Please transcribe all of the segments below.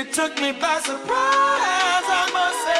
took me by surprise, I must say,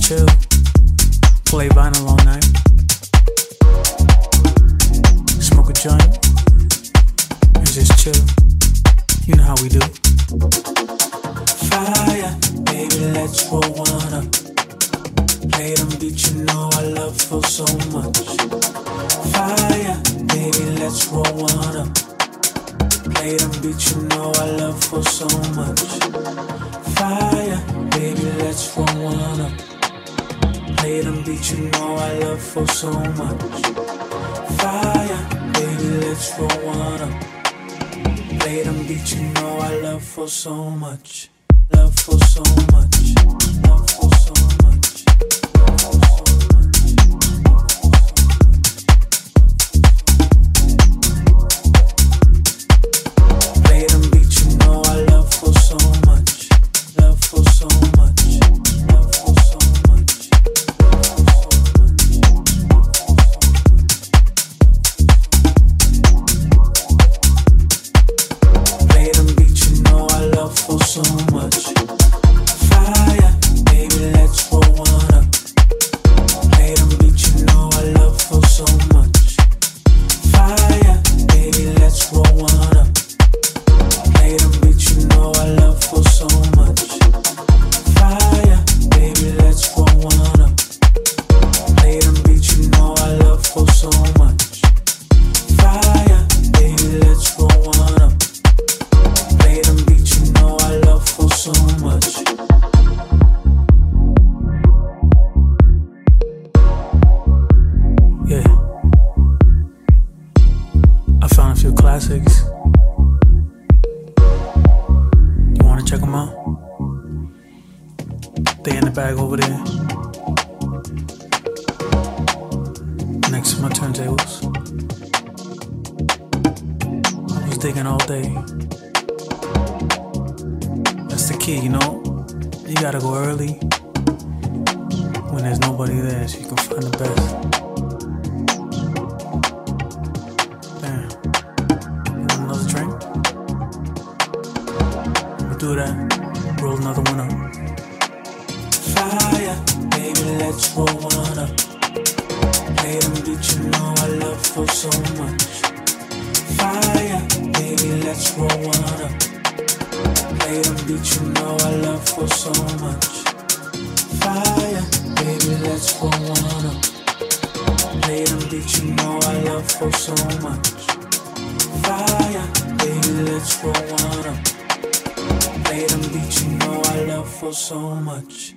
chill, play vinyl all night, smoke a joint, and just chill. You know how we do. Fire, baby, let's roll one up. Play them beats, you know I love for so much. Fire, baby, let's roll one up. Play them beats, you know I love for so much. Fire, baby, let's roll one up hate them, you know I love for so much. Fire, baby, let's roll one up. You know I love for so much. Love for so much. When there's nobody there, she can find the best. much.